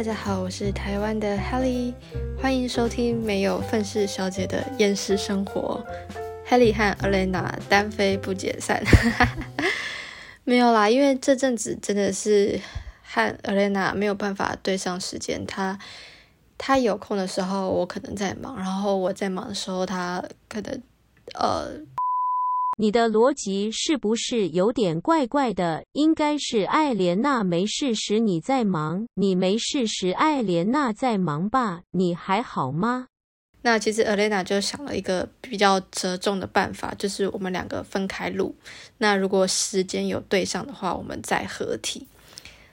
大家好，我是台湾的 Helly，欢迎收听没有愤世小姐的厌世生活。Helly 和 Elena 单飞不解散，没有啦，因为这阵子真的是和 Elena 没有办法对上时间。她她有空的时候，我可能在忙；然后我在忙的时候，她可能呃。你的逻辑是不是有点怪怪的？应该是艾莲娜没事时你在忙，你没事时艾莲娜在忙吧？你还好吗？那其实 Alena 就想了一个比较折中的办法，就是我们两个分开录。那如果时间有对上的话，我们再合体。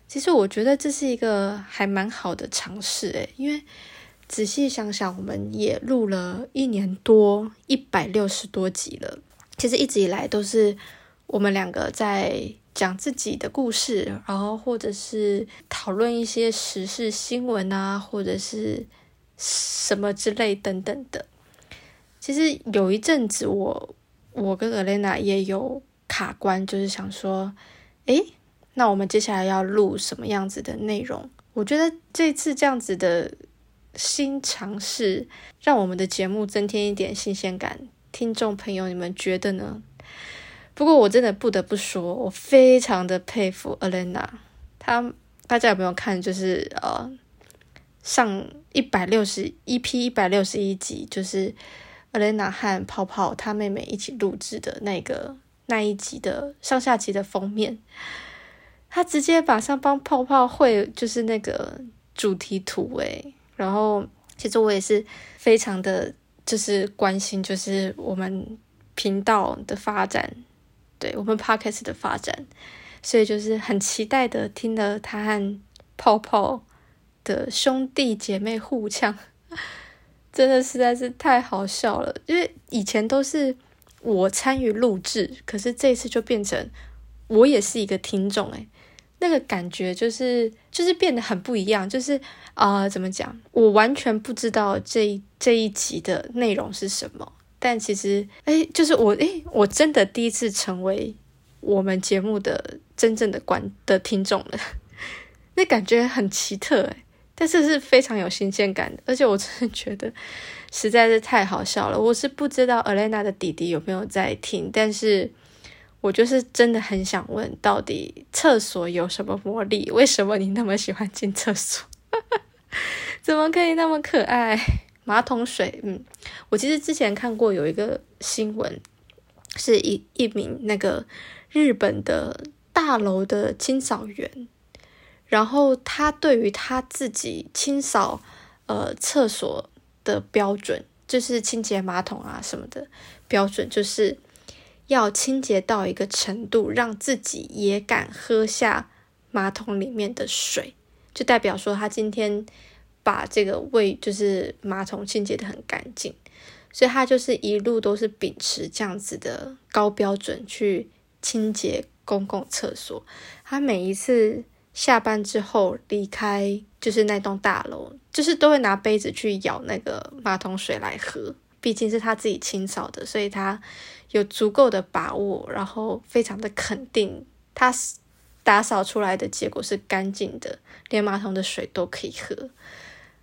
其实我觉得这是一个还蛮好的尝试诶，因为仔细想想，我们也录了一年多，一百六十多集了。其实一直以来都是我们两个在讲自己的故事，然后或者是讨论一些时事新闻啊，或者是什么之类等等的。其实有一阵子，我我跟 Elena 也有卡关，就是想说，诶，那我们接下来要录什么样子的内容？我觉得这次这样子的新尝试，让我们的节目增添一点新鲜感。听众朋友，你们觉得呢？不过我真的不得不说，我非常的佩服 Alena。她大家有没有看？就是呃，上一百六十一批一百六十一集，就是 Alena 和泡泡他妹妹一起录制的那个那一集的上下集的封面，他直接马上帮泡泡绘就是那个主题图诶。然后其实我也是非常的。就是关心，就是我们频道的发展，对我们 podcast 的发展，所以就是很期待的听了他和泡泡的兄弟姐妹互呛，真的实在是太好笑了。因为以前都是我参与录制，可是这次就变成我也是一个听众，诶那个感觉就是就是变得很不一样，就是啊，怎么讲？我完全不知道这这一集的内容是什么，但其实哎，就是我哎，我真的第一次成为我们节目的真正的观的听众了，那感觉很奇特哎，但是是非常有新鲜感的，而且我真的觉得 实在是太好笑了。我是不知道 Alena 的弟弟有没有在听，但是。我就是真的很想问，到底厕所有什么魔力？为什么你那么喜欢进厕所？怎么可以那么可爱？马桶水，嗯，我其实之前看过有一个新闻，是一一名那个日本的大楼的清扫员，然后他对于他自己清扫呃厕所的标准，就是清洁马桶啊什么的标准，就是。要清洁到一个程度，让自己也敢喝下马桶里面的水，就代表说他今天把这个卫就是马桶清洁的很干净，所以他就是一路都是秉持这样子的高标准去清洁公共厕所。他每一次下班之后离开就是那栋大楼，就是都会拿杯子去舀那个马桶水来喝。毕竟是他自己清扫的，所以他有足够的把握，然后非常的肯定，他打扫出来的结果是干净的，连马桶的水都可以喝。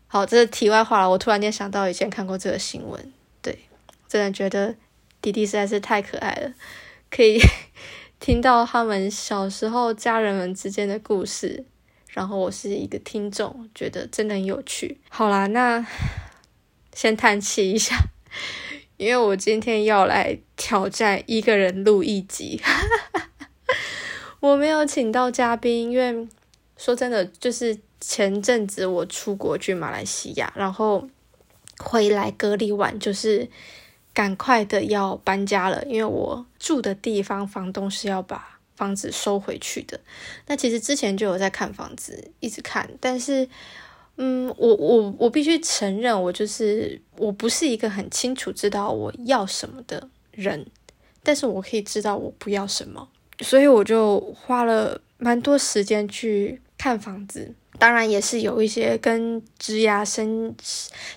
好，这是题外话了。我突然间想到以前看过这个新闻，对，真的觉得弟弟实在是太可爱了，可以 听到他们小时候家人们之间的故事，然后我是一个听众，觉得真的很有趣。好啦，那 先叹气一下。因为我今天要来挑战一个人录一集，我没有请到嘉宾，因为说真的，就是前阵子我出国去马来西亚，然后回来隔离完，就是赶快的要搬家了，因为我住的地方房东是要把房子收回去的。那其实之前就有在看房子，一直看，但是。嗯，我我我必须承认，我就是我不是一个很清楚知道我要什么的人，但是我可以知道我不要什么，所以我就花了蛮多时间去看房子，当然也是有一些跟职涯生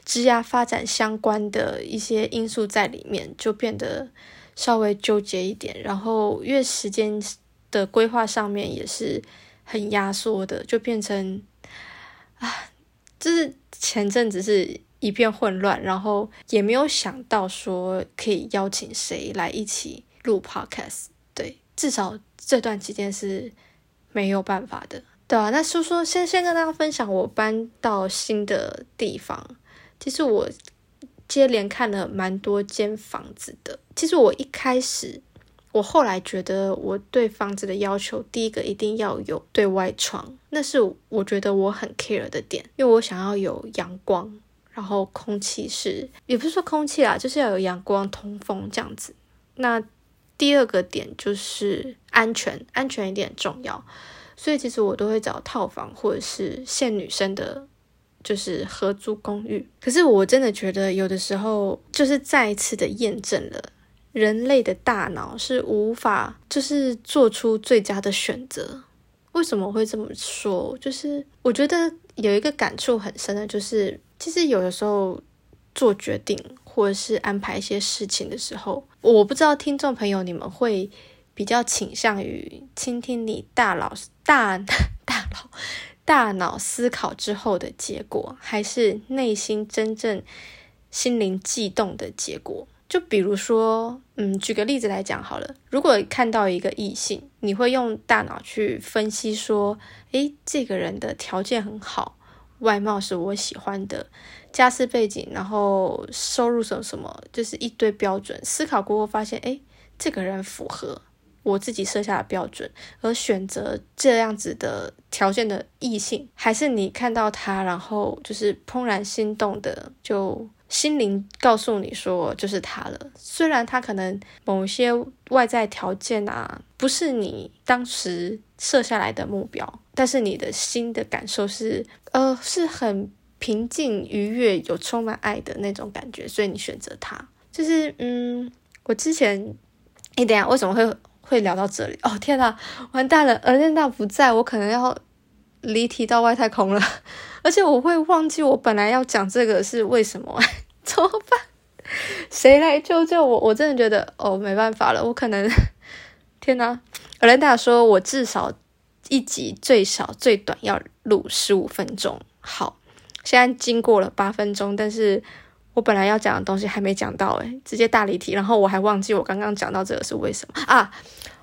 职涯发展相关的一些因素在里面，就变得稍微纠结一点，然后因为时间的规划上面也是很压缩的，就变成啊。就是前阵子是一片混乱，然后也没有想到说可以邀请谁来一起录 podcast。对，至少这段期间是没有办法的。对啊，那说说先先跟大家分享我搬到新的地方。其实我接连看了蛮多间房子的。其实我一开始，我后来觉得我对房子的要求，第一个一定要有对外窗，那是我觉得我很 care 的点，因为我想要有阳光，然后空气是也不是说空气啦，就是要有阳光通风这样子。那第二个点就是安全，安全一点很重要。所以其实我都会找套房或者是限女生的，就是合租公寓。可是我真的觉得有的时候就是再一次的验证了人类的大脑是无法就是做出最佳的选择。为什么会这么说？就是我觉得有一个感触很深的，就是其实有的时候做决定或者是安排一些事情的时候，我不知道听众朋友你们会。比较倾向于倾听你大脑大 大脑大脑思考之后的结果，还是内心真正心灵悸动的结果？就比如说，嗯，举个例子来讲好了。如果看到一个异性，你会用大脑去分析说，诶，这个人的条件很好，外貌是我喜欢的，家世背景，然后收入什么什么，就是一堆标准。思考过后发现，哎，这个人符合。我自己设下的标准，而选择这样子的条件的异性，还是你看到他，然后就是怦然心动的，就心灵告诉你说就是他了。虽然他可能某些外在条件啊，不是你当时设下来的目标，但是你的心的感受是，呃，是很平静、愉悦、有充满爱的那种感觉，所以你选择他。就是，嗯，我之前，你等下为什么会？会聊到这里哦！天哪，完蛋了！尔莲娜不在我可能要离题到外太空了，而且我会忘记我本来要讲这个是为什么，怎么办？谁来救救我？我真的觉得哦，没办法了，我可能天哪！尔莲娜说，我至少一集最少最短要录十五分钟。好，现在经过了八分钟，但是。我本来要讲的东西还没讲到，诶直接大离题，然后我还忘记我刚刚讲到这个是为什么啊？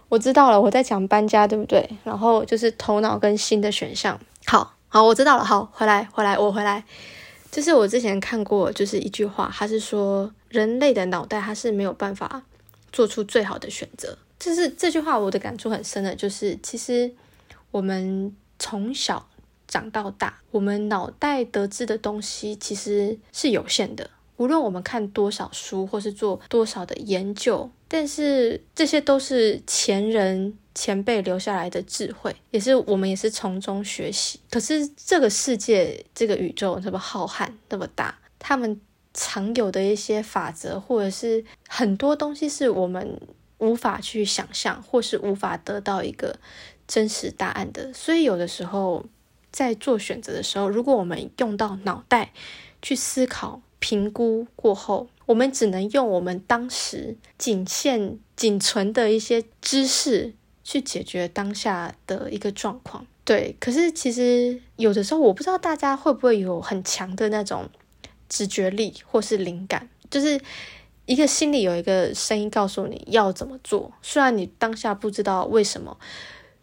我知道了，我在讲搬家，对不对？然后就是头脑跟心的选项。好好，我知道了。好，回来，回来，我回来。就是我之前看过，就是一句话，他是说人类的脑袋它是没有办法做出最好的选择。就是这句话，我的感触很深的，就是其实我们从小长到大，我们脑袋得知的东西其实是有限的。无论我们看多少书，或是做多少的研究，但是这些都是前人前辈留下来的智慧，也是我们也是从中学习。可是这个世界，这个宇宙那么浩瀚，那么大，他们常有的一些法则，或者是很多东西，是我们无法去想象，或是无法得到一个真实答案的。所以有的时候在做选择的时候，如果我们用到脑袋去思考。评估过后，我们只能用我们当时仅限、仅存的一些知识去解决当下的一个状况。对，可是其实有的时候，我不知道大家会不会有很强的那种直觉力或是灵感，就是一个心里有一个声音告诉你要怎么做，虽然你当下不知道为什么。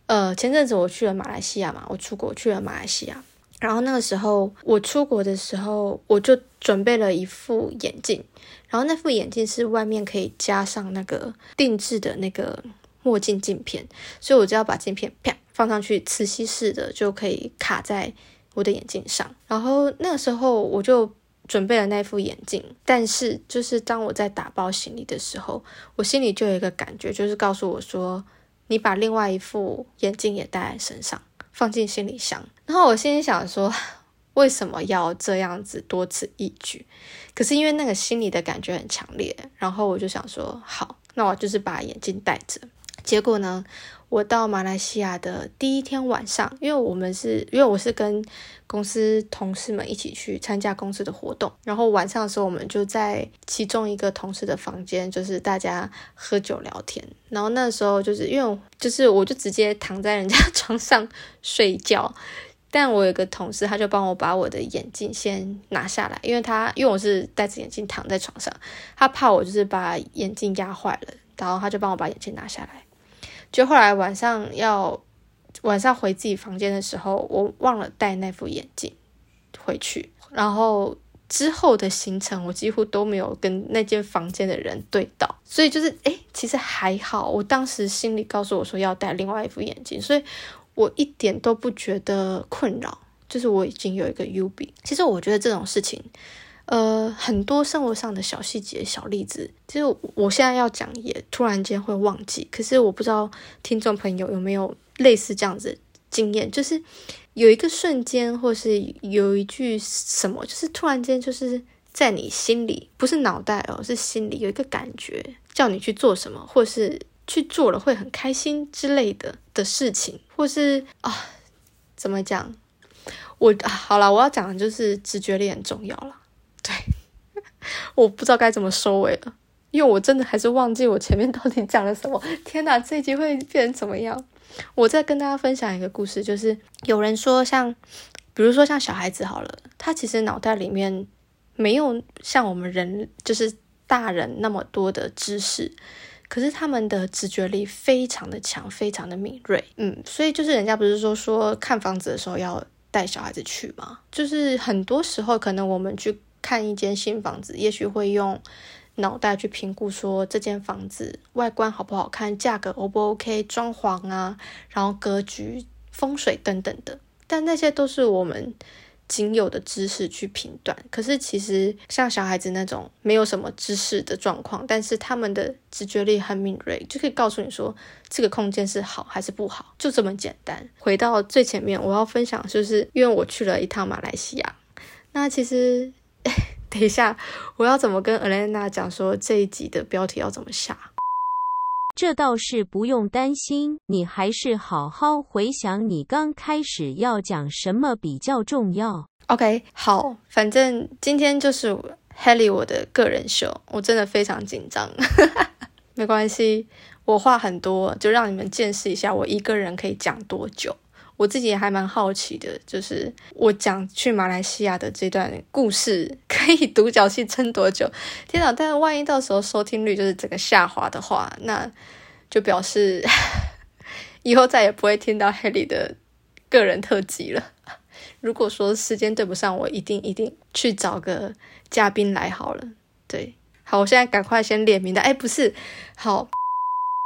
呃，前阵子我去了马来西亚嘛，我出国去了马来西亚。然后那个时候我出国的时候，我就准备了一副眼镜，然后那副眼镜是外面可以加上那个定制的那个墨镜镜片，所以我就要把镜片啪放上去，磁吸式的就可以卡在我的眼镜上。然后那个时候我就准备了那副眼镜，但是就是当我在打包行李的时候，我心里就有一个感觉，就是告诉我说，你把另外一副眼镜也带在身上。放进行李箱，然后我心里想说，为什么要这样子多此一举？可是因为那个心里的感觉很强烈，然后我就想说，好，那我就是把眼镜戴着。结果呢？我到马来西亚的第一天晚上，因为我们是因为我是跟公司同事们一起去参加公司的活动，然后晚上的时候我们就在其中一个同事的房间，就是大家喝酒聊天。然后那时候就是因为就是我就直接躺在人家床上 睡觉，但我有个同事，他就帮我把我的眼镜先拿下来，因为他因为我是戴着眼镜躺在床上，他怕我就是把眼镜压坏了，然后他就帮我把眼镜拿下来。就后来晚上要晚上回自己房间的时候，我忘了带那副眼镜回去，然后。之后的行程，我几乎都没有跟那间房间的人对到，所以就是哎，其实还好。我当时心里告诉我说要戴另外一副眼镜，所以我一点都不觉得困扰。就是我已经有一个 U B。其实我觉得这种事情，呃，很多生活上的小细节、小例子，其实我现在要讲也突然间会忘记。可是我不知道听众朋友有没有类似这样子经验，就是。有一个瞬间，或是有一句什么，就是突然间，就是在你心里，不是脑袋哦，是心里有一个感觉，叫你去做什么，或是去做了会很开心之类的的事情，或是啊，怎么讲？我好了，我要讲的就是直觉力很重要了。对，我不知道该怎么收尾了，因为我真的还是忘记我前面到底讲了什么。天哪，这一集会变成怎么样？我再跟大家分享一个故事，就是有人说，像比如说像小孩子好了，他其实脑袋里面没有像我们人就是大人那么多的知识，可是他们的直觉力非常的强，非常的敏锐。嗯，所以就是人家不是说说看房子的时候要带小孩子去吗？就是很多时候可能我们去看一间新房子，也许会用。脑袋去评估说这间房子外观好不好看，价格 O 不 OK，装潢啊，然后格局、风水等等的，但那些都是我们仅有的知识去评断。可是其实像小孩子那种没有什么知识的状况，但是他们的直觉力很敏锐，就可以告诉你说这个空间是好还是不好，就这么简单。回到最前面，我要分享就是因为我去了一趟马来西亚，那其实。等一下，我要怎么跟 Elena 讲说这一集的标题要怎么下？这倒是不用担心，你还是好好回想你刚开始要讲什么比较重要。OK，好，反正今天就是 Helly 我的个人秀，我真的非常紧张，没关系，我话很多，就让你们见识一下我一个人可以讲多久。我自己也还蛮好奇的，就是我讲去马来西亚的这段故事，可以独角戏撑多久？天哪！但是万一到时候收听率就是整个下滑的话，那就表示 以后再也不会听到 Haley 的个人特辑了。如果说时间对不上，我一定一定去找个嘉宾来好了。对，好，我现在赶快先列名单。哎，不是，好。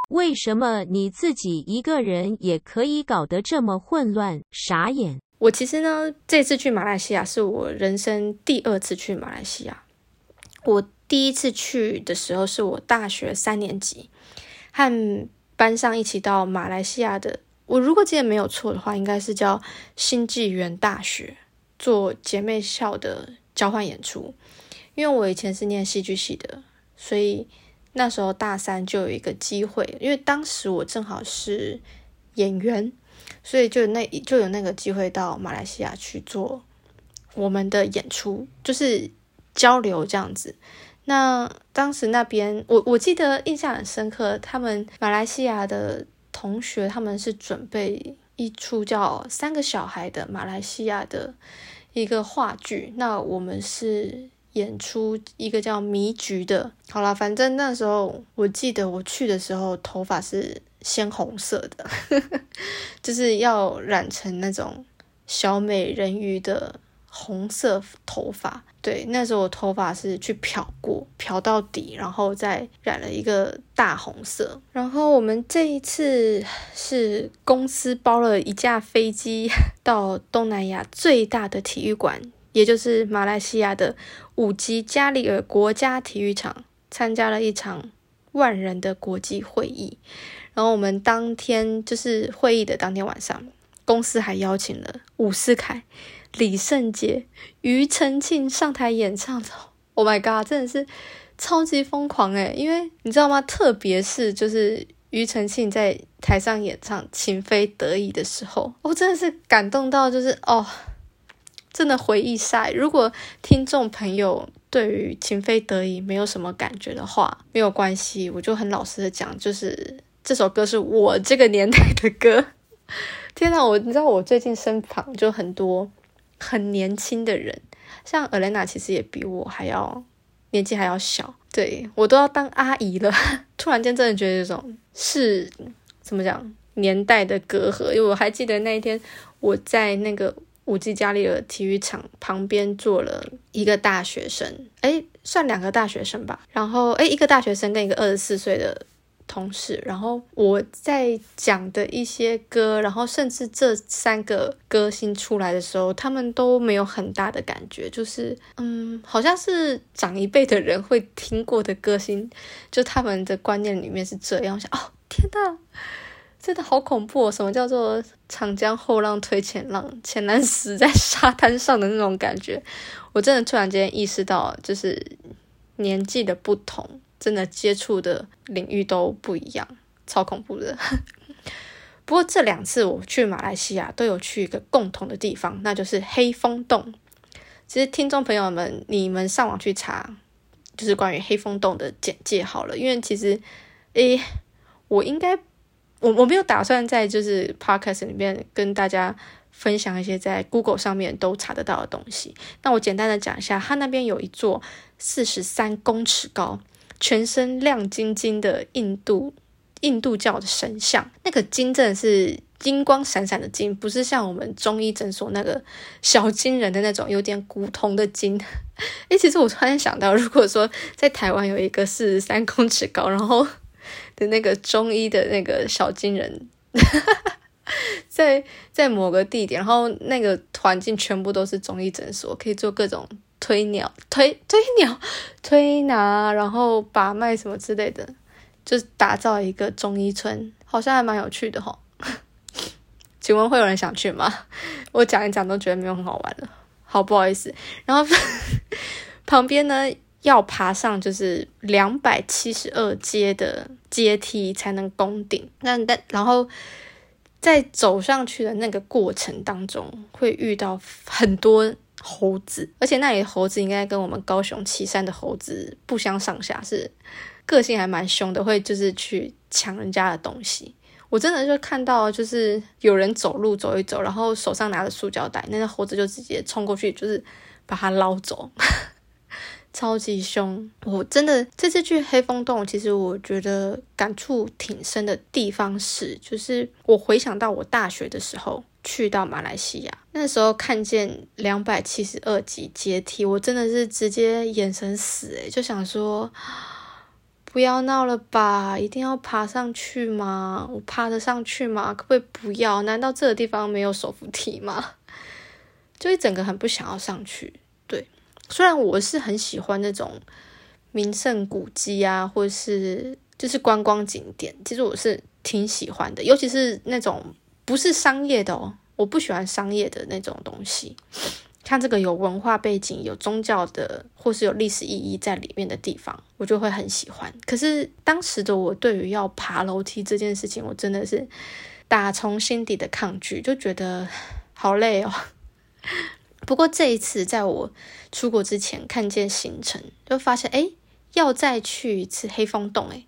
为什么你自己一个人也可以搞得这么混乱？傻眼！我其实呢，这次去马来西亚是我人生第二次去马来西亚。我第一次去的时候是我大学三年级，和班上一起到马来西亚的。我如果记得没有错的话，应该是叫新纪元大学做姐妹校的交换演出。因为我以前是念戏剧系的，所以。那时候大三就有一个机会，因为当时我正好是演员，所以就那就有那个机会到马来西亚去做我们的演出，就是交流这样子。那当时那边我我记得印象很深刻，他们马来西亚的同学他们是准备一出叫《三个小孩》的马来西亚的一个话剧，那我们是。演出一个叫迷局的，好了，反正那时候我记得我去的时候头发是鲜红色的，就是要染成那种小美人鱼的红色头发。对，那时候我头发是去漂过，漂到底，然后再染了一个大红色。然后我们这一次是公司包了一架飞机到东南亚最大的体育馆。也就是马来西亚的五级加里尔国家体育场参加了一场万人的国际会议，然后我们当天就是会议的当天晚上，公司还邀请了伍思凯、李圣杰、庾澄庆上台演唱。Oh my god，真的是超级疯狂诶因为你知道吗？特别是就是庾澄庆在台上演唱《情非得已》的时候，我真的是感动到就是哦。真的回忆晒。如果听众朋友对于《情非得已》没有什么感觉的话，没有关系，我就很老实的讲，就是这首歌是我这个年代的歌。天哪，我你知道我最近身旁就很多很年轻的人，像 Elena 其实也比我还要年纪还要小，对我都要当阿姨了。突然间真的觉得这种是怎么讲年代的隔阂，因为我还记得那一天我在那个。五 G 加利尔体育场旁边坐了一个大学生，哎，算两个大学生吧。然后，哎，一个大学生跟一个二十四岁的同事。然后我在讲的一些歌，然后甚至这三个歌星出来的时候，他们都没有很大的感觉，就是嗯，好像是长一辈的人会听过的歌星，就他们的观念里面是这样。想，哦，天呐！真的好恐怖！什么叫做长江后浪推前浪，前浪死在沙滩上的那种感觉？我真的突然间意识到，就是年纪的不同，真的接触的领域都不一样，超恐怖的。不过这两次我去马来西亚，都有去一个共同的地方，那就是黑风洞。其实听众朋友们，你们上网去查，就是关于黑风洞的简介好了，因为其实，诶，我应该。我我没有打算在就是 podcast 里面跟大家分享一些在 Google 上面都查得到的东西。那我简单的讲一下，它那边有一座四十三公尺高、全身亮晶晶的印度印度教的神像。那个金真的是金光闪闪的金，不是像我们中医诊所那个小金人的那种有点古铜的金。诶，其实我突然想到，如果说在台湾有一个四十三公尺高，然后的那个中医的那个小金人，在在某个地点，然后那个环境全部都是中医诊所，可以做各种推鸟、推推鸟、推拿，然后把脉什么之类的，就是打造一个中医村，好像还蛮有趣的哈。请问会有人想去吗？我讲一讲都觉得没有很好玩了，好不好意思。然后 旁边呢？要爬上就是两百七十二阶的阶梯才能攻顶。那但然后在走上去的那个过程当中，会遇到很多猴子，而且那里猴子应该跟我们高雄旗山的猴子不相上下，是个性还蛮凶的，会就是去抢人家的东西。我真的就看到，就是有人走路走一走，然后手上拿着塑胶袋，那个猴子就直接冲过去，就是把它捞走。超级凶！我真的这次去黑风洞，其实我觉得感触挺深的地方是，就是我回想到我大学的时候去到马来西亚，那时候看见两百七十二级阶梯，我真的是直接眼神死诶，就想说不要闹了吧，一定要爬上去吗？我爬得上去吗？可不可以不要？难道这个地方没有手扶梯吗？就一整个很不想要上去。虽然我是很喜欢那种名胜古迹啊，或是就是观光景点，其实我是挺喜欢的，尤其是那种不是商业的哦，我不喜欢商业的那种东西，像这个有文化背景、有宗教的或是有历史意义在里面的地方，我就会很喜欢。可是当时的我对于要爬楼梯这件事情，我真的是打从心底的抗拒，就觉得好累哦。不过这一次，在我出国之前看见行程，就发现哎，要再去一次黑风洞哎。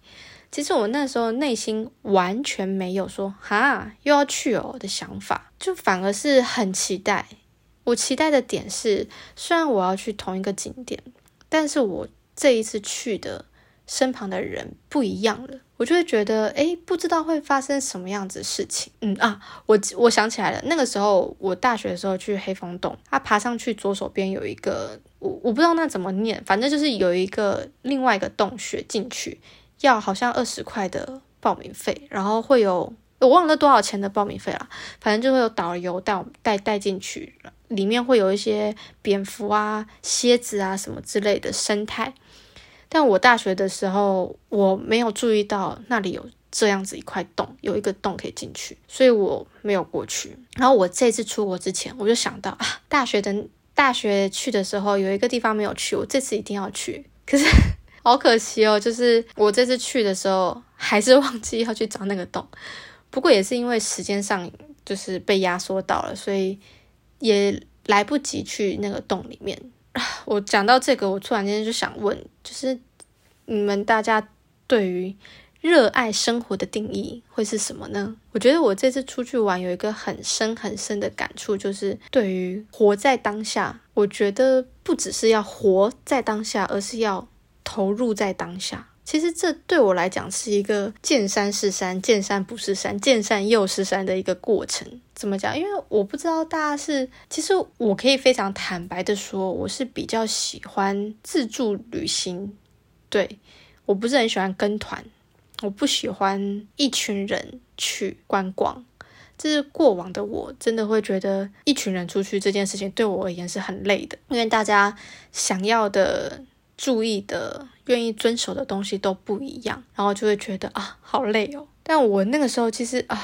其实我那时候内心完全没有说哈又要去哦的想法，就反而是很期待。我期待的点是，虽然我要去同一个景点，但是我这一次去的。身旁的人不一样了，我就会觉得，哎，不知道会发生什么样子的事情。嗯啊，我我想起来了，那个时候我大学的时候去黑风洞，他爬上去左手边有一个，我我不知道那怎么念，反正就是有一个另外一个洞穴进去，要好像二十块的报名费，然后会有我忘了多少钱的报名费了，反正就会有导游带我带带进去，里面会有一些蝙蝠啊、蝎子啊什么之类的生态。但我大学的时候，我没有注意到那里有这样子一块洞，有一个洞可以进去，所以我没有过去。然后我这次出国之前，我就想到啊，大学的大学去的时候有一个地方没有去，我这次一定要去。可是好可惜哦，就是我这次去的时候还是忘记要去找那个洞。不过也是因为时间上就是被压缩到了，所以也来不及去那个洞里面。我讲到这个，我突然间就想问，就是你们大家对于热爱生活的定义会是什么呢？我觉得我这次出去玩有一个很深很深的感触，就是对于活在当下，我觉得不只是要活在当下，而是要投入在当下。其实这对我来讲是一个见山是山，见山不是山，见山又是山的一个过程。怎么讲？因为我不知道大家是，其实我可以非常坦白的说，我是比较喜欢自助旅行。对，我不是很喜欢跟团，我不喜欢一群人去观光。这是过往的我，真的会觉得一群人出去这件事情对我而言是很累的，因为大家想要的。注意的、愿意遵守的东西都不一样，然后就会觉得啊，好累哦。但我那个时候其实啊，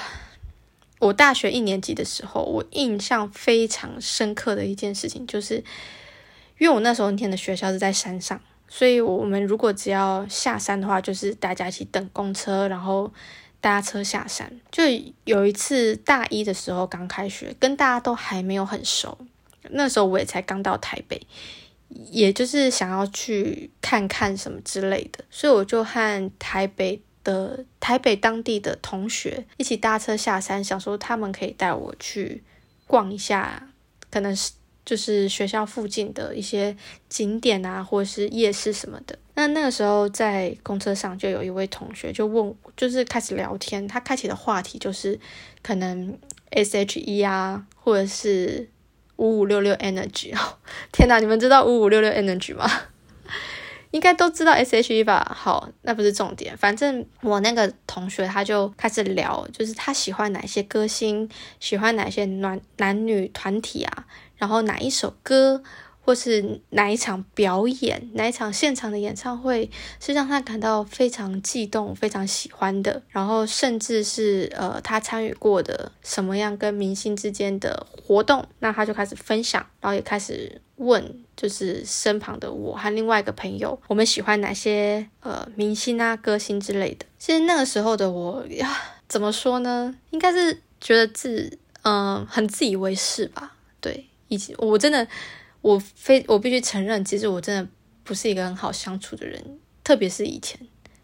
我大学一年级的时候，我印象非常深刻的一件事情，就是因为我那时候念的学校是在山上，所以我们如果只要下山的话，就是大家一起等公车，然后搭车下山。就有一次大一的时候刚开学，跟大家都还没有很熟，那时候我也才刚到台北。也就是想要去看看什么之类的，所以我就和台北的台北当地的同学一起搭车下山，想说他们可以带我去逛一下，可能是就是学校附近的一些景点啊，或者是夜市什么的。那那个时候在公车上就有一位同学就问，就是开始聊天，他开启的话题就是可能 S H E 啊，或者是。五五六六 energy 哦，天哪！你们知道五五六六 energy 吗？应该都知道 S H E 吧？好，那不是重点。反正我那个同学他就开始聊，就是他喜欢哪些歌星，喜欢哪些男男女团体啊，然后哪一首歌。或是哪一场表演，哪一场现场的演唱会是让他感到非常激动、非常喜欢的，然后甚至是呃他参与过的什么样跟明星之间的活动，那他就开始分享，然后也开始问，就是身旁的我和另外一个朋友，我们喜欢哪些呃明星啊、歌星之类的。其实那个时候的我呀，怎么说呢？应该是觉得自嗯很自以为是吧？对，以及我真的。我非我必须承认，其实我真的不是一个很好相处的人，特别是以前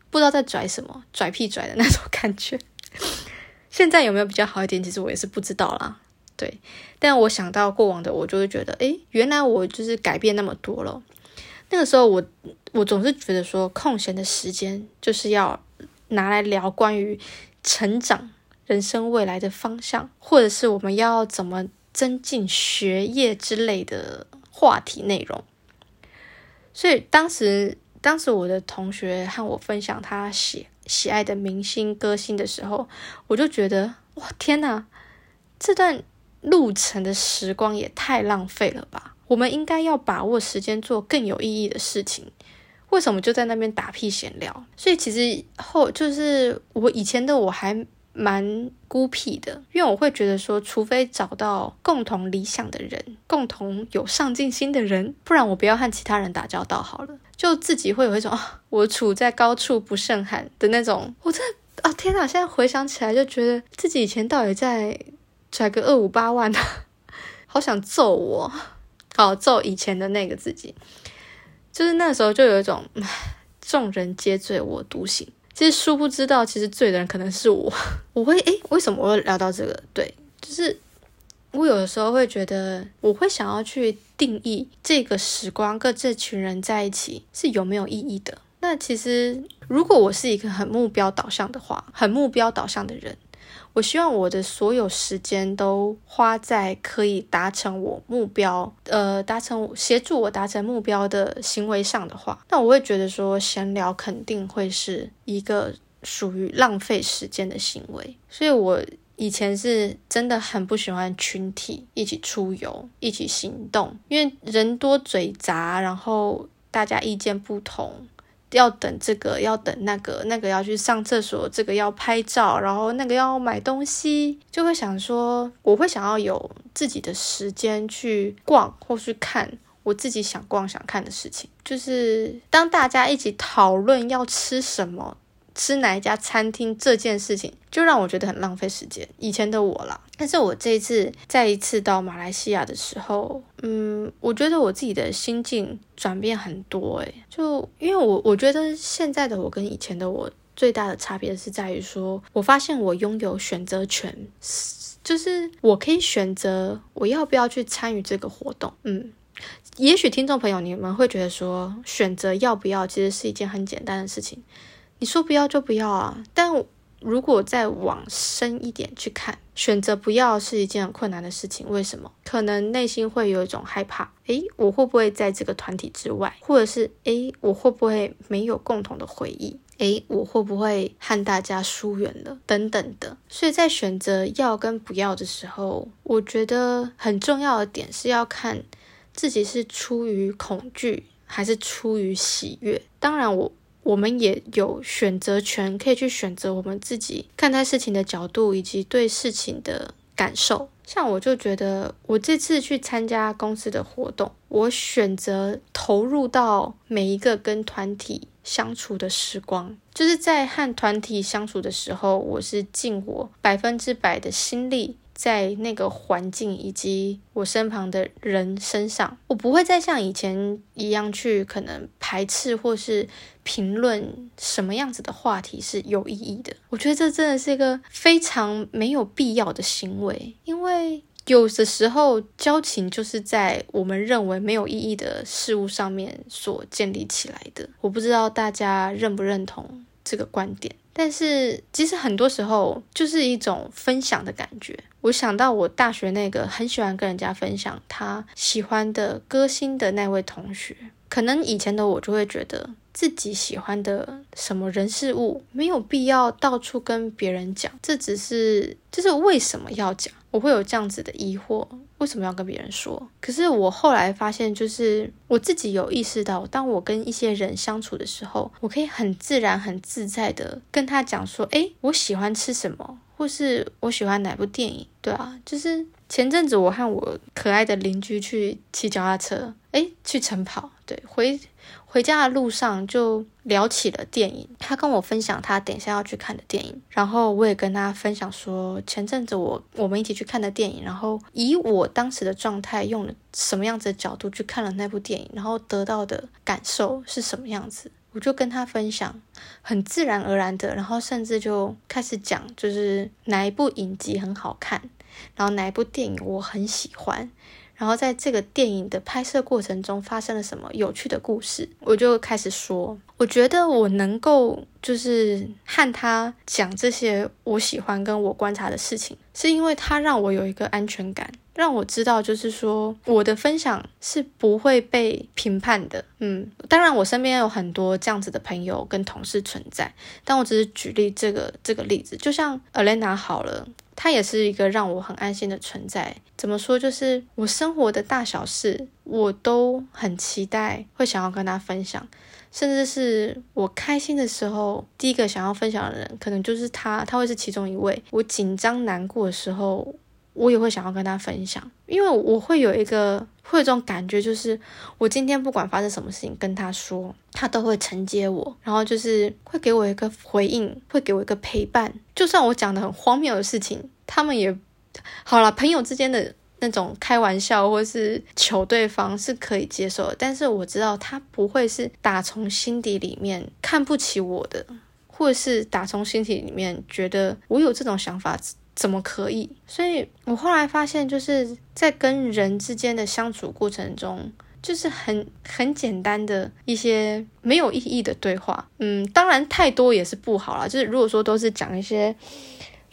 不知道在拽什么，拽屁拽的那种感觉。现在有没有比较好一点？其实我也是不知道啦。对，但我想到过往的我，就会觉得，诶，原来我就是改变那么多了。那个时候，我我总是觉得说，空闲的时间就是要拿来聊关于成长、人生未来的方向，或者是我们要怎么增进学业之类的。话题内容，所以当时，当时我的同学和我分享他喜喜爱的明星歌星的时候，我就觉得哇天哪，这段路程的时光也太浪费了吧！我们应该要把握时间做更有意义的事情，为什么就在那边打屁闲聊？所以其实后就是我以前的我还。蛮孤僻的，因为我会觉得说，除非找到共同理想的人，共同有上进心的人，不然我不要和其他人打交道好了。就自己会有一种啊，我处在高处不胜寒的那种。我真的啊，天哪！现在回想起来，就觉得自己以前到底在拽个二五八万，好想揍我，好揍以前的那个自己。就是那时候就有一种，众人皆醉我独醒。其实殊不知道，其实醉的人可能是我。我会诶，为什么我会聊到这个？对，就是我有的时候会觉得，我会想要去定义这个时光跟这群人在一起是有没有意义的。那其实，如果我是一个很目标导向的话，很目标导向的人。我希望我的所有时间都花在可以达成我目标，呃，达成协助我达成目标的行为上的话，那我会觉得说闲聊肯定会是一个属于浪费时间的行为。所以我以前是真的很不喜欢群体一起出游、一起行动，因为人多嘴杂，然后大家意见不同。要等这个，要等那个，那个要去上厕所，这个要拍照，然后那个要买东西，就会想说，我会想要有自己的时间去逛或去看我自己想逛想看的事情。就是当大家一起讨论要吃什么。吃哪一家餐厅这件事情，就让我觉得很浪费时间。以前的我啦，但是我这一次再一次到马来西亚的时候，嗯，我觉得我自己的心境转变很多。诶，就因为我我觉得现在的我跟以前的我最大的差别是在于说，我发现我拥有选择权，就是我可以选择我要不要去参与这个活动。嗯，也许听众朋友你们会觉得说，选择要不要其实是一件很简单的事情，你说不要就不要啊。但如果再往深一点去看，选择不要是一件很困难的事情。为什么？可能内心会有一种害怕，诶，我会不会在这个团体之外？或者是，诶，我会不会没有共同的回忆？诶，我会不会和大家疏远了？等等的。所以在选择要跟不要的时候，我觉得很重要的点是要看自己是出于恐惧还是出于喜悦。当然，我。我我们也有选择权，可以去选择我们自己看待事情的角度，以及对事情的感受。像我就觉得，我这次去参加公司的活动，我选择投入到每一个跟团体相处的时光，就是在和团体相处的时候，我是尽我百分之百的心力。在那个环境以及我身旁的人身上，我不会再像以前一样去可能排斥或是评论什么样子的话题是有意义的。我觉得这真的是一个非常没有必要的行为，因为有的时候交情就是在我们认为没有意义的事物上面所建立起来的。我不知道大家认不认同这个观点。但是其实很多时候就是一种分享的感觉。我想到我大学那个很喜欢跟人家分享他喜欢的歌星的那位同学，可能以前的我就会觉得自己喜欢的什么人事物没有必要到处跟别人讲，这只是就是为什么要讲？我会有这样子的疑惑，为什么要跟别人说？可是我后来发现，就是我自己有意识到，当我跟一些人相处的时候，我可以很自然、很自在的跟他讲说：“诶，我喜欢吃什么，或是我喜欢哪部电影。”对啊，就是前阵子我和我可爱的邻居去骑脚踏车，诶，去晨跑，对，回。回家的路上就聊起了电影，他跟我分享他等一下要去看的电影，然后我也跟他分享说前阵子我我们一起去看的电影，然后以我当时的状态用了什么样子的角度去看了那部电影，然后得到的感受是什么样子，我就跟他分享，很自然而然的，然后甚至就开始讲就是哪一部影集很好看，然后哪一部电影我很喜欢。然后在这个电影的拍摄过程中发生了什么有趣的故事，我就开始说，我觉得我能够就是和他讲这些我喜欢跟我观察的事情，是因为他让我有一个安全感，让我知道就是说我的分享是不会被评判的。嗯，当然我身边有很多这样子的朋友跟同事存在，但我只是举例这个这个例子，就像 Elena 好了。她也是一个让我很安心的存在。怎么说？就是我生活的大小事，我都很期待会想要跟她分享，甚至是我开心的时候，第一个想要分享的人，可能就是他，他会是其中一位。我紧张难过的时候。我也会想要跟他分享，因为我会有一个会有这种感觉，就是我今天不管发生什么事情跟他说，他都会承接我，然后就是会给我一个回应，会给我一个陪伴。就算我讲的很荒谬的事情，他们也好了，朋友之间的那种开玩笑或是求对方是可以接受的，但是我知道他不会是打从心底里面看不起我的，或者是打从心底里面觉得我有这种想法。怎么可以？所以我后来发现，就是在跟人之间的相处过程中，就是很很简单的一些没有意义的对话。嗯，当然太多也是不好啦。就是如果说都是讲一些。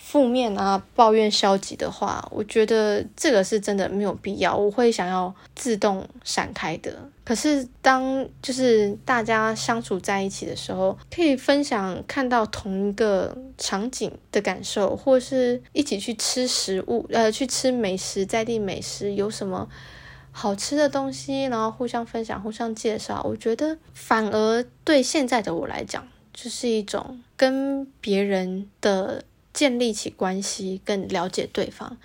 负面啊，抱怨、消极的话，我觉得这个是真的没有必要，我会想要自动闪开的。可是当就是大家相处在一起的时候，可以分享看到同一个场景的感受，或是一起去吃食物，呃，去吃美食，在地美食有什么好吃的东西，然后互相分享、互相介绍，我觉得反而对现在的我来讲，就是一种跟别人的。建立起关系，更了解对方，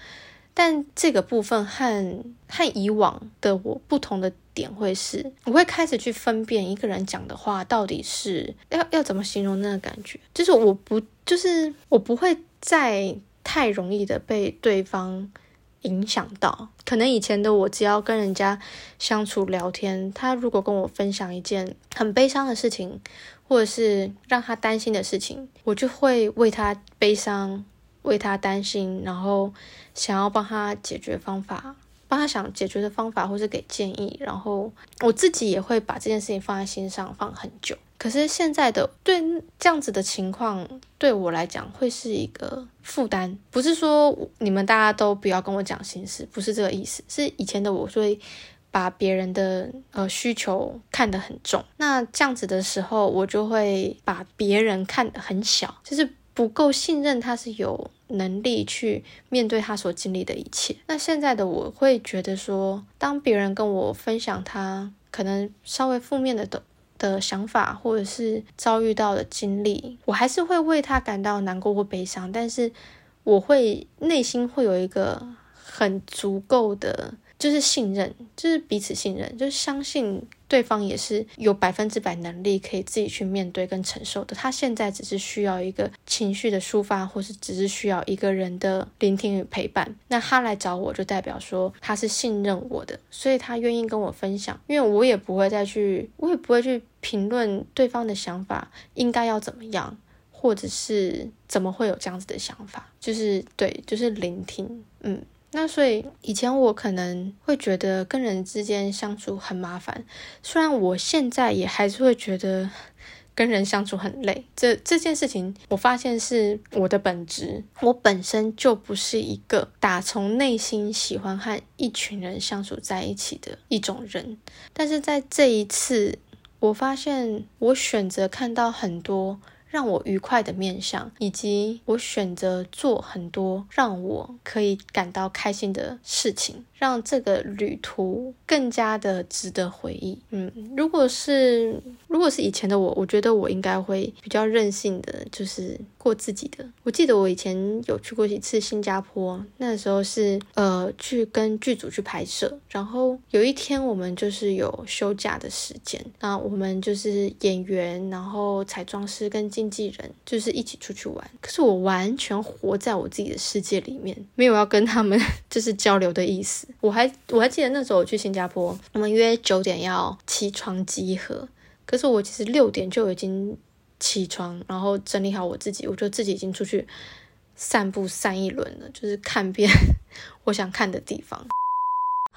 但这个部分和和以往的我不同的点会是，我会开始去分辨一个人讲的话到底是要要怎么形容那个感觉，就是我不就是我不会再太容易的被对方影响到。可能以前的我，只要跟人家相处聊天，他如果跟我分享一件很悲伤的事情，或者是让他担心的事情，我就会为他悲伤，为他担心，然后想要帮他解决方法。帮他想解决的方法，或是给建议，然后我自己也会把这件事情放在心上，放很久。可是现在的对这样子的情况，对我来讲会是一个负担。不是说你们大家都不要跟我讲心事，不是这个意思。是以前的我会把别人的呃需求看得很重，那这样子的时候，我就会把别人看得很小，就是不够信任他是有。能力去面对他所经历的一切。那现在的我会觉得说，当别人跟我分享他可能稍微负面的的的想法，或者是遭遇到的经历，我还是会为他感到难过或悲伤。但是我会内心会有一个很足够的。就是信任，就是彼此信任，就是相信对方也是有百分之百能力可以自己去面对跟承受的。他现在只是需要一个情绪的抒发，或是只是需要一个人的聆听与陪伴。那他来找我就代表说他是信任我的，所以他愿意跟我分享。因为我也不会再去，我也不会去评论对方的想法应该要怎么样，或者是怎么会有这样子的想法。就是对，就是聆听，嗯。那所以以前我可能会觉得跟人之间相处很麻烦，虽然我现在也还是会觉得跟人相处很累。这这件事情，我发现是我的本质，我本身就不是一个打从内心喜欢和一群人相处在一起的一种人。但是在这一次，我发现我选择看到很多。让我愉快的面相，以及我选择做很多让我可以感到开心的事情，让这个旅途更加的值得回忆。嗯，如果是如果是以前的我，我觉得我应该会比较任性的，就是过自己的。我记得我以前有去过几次新加坡，那时候是呃去跟剧组去拍摄，然后有一天我们就是有休假的时间，那我们就是演员，然后彩妆师跟。经纪人就是一起出去玩，可是我完全活在我自己的世界里面，没有要跟他们 就是交流的意思。我还我还记得那时候我去新加坡，我们约九点要起床集合，可是我其实六点就已经起床，然后整理好我自己，我就自己已经出去散步散一轮了，就是看遍 我想看的地方。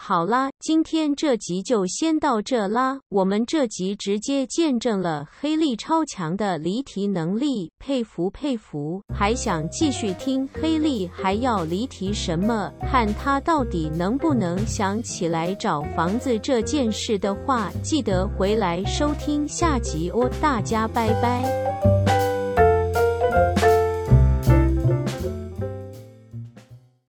好啦，今天这集就先到这啦。我们这集直接见证了黑莉超强的离题能力，佩服佩服。还想继续听黑莉还要离题什么？看他到底能不能想起来找房子这件事的话，记得回来收听下集哦。大家拜拜。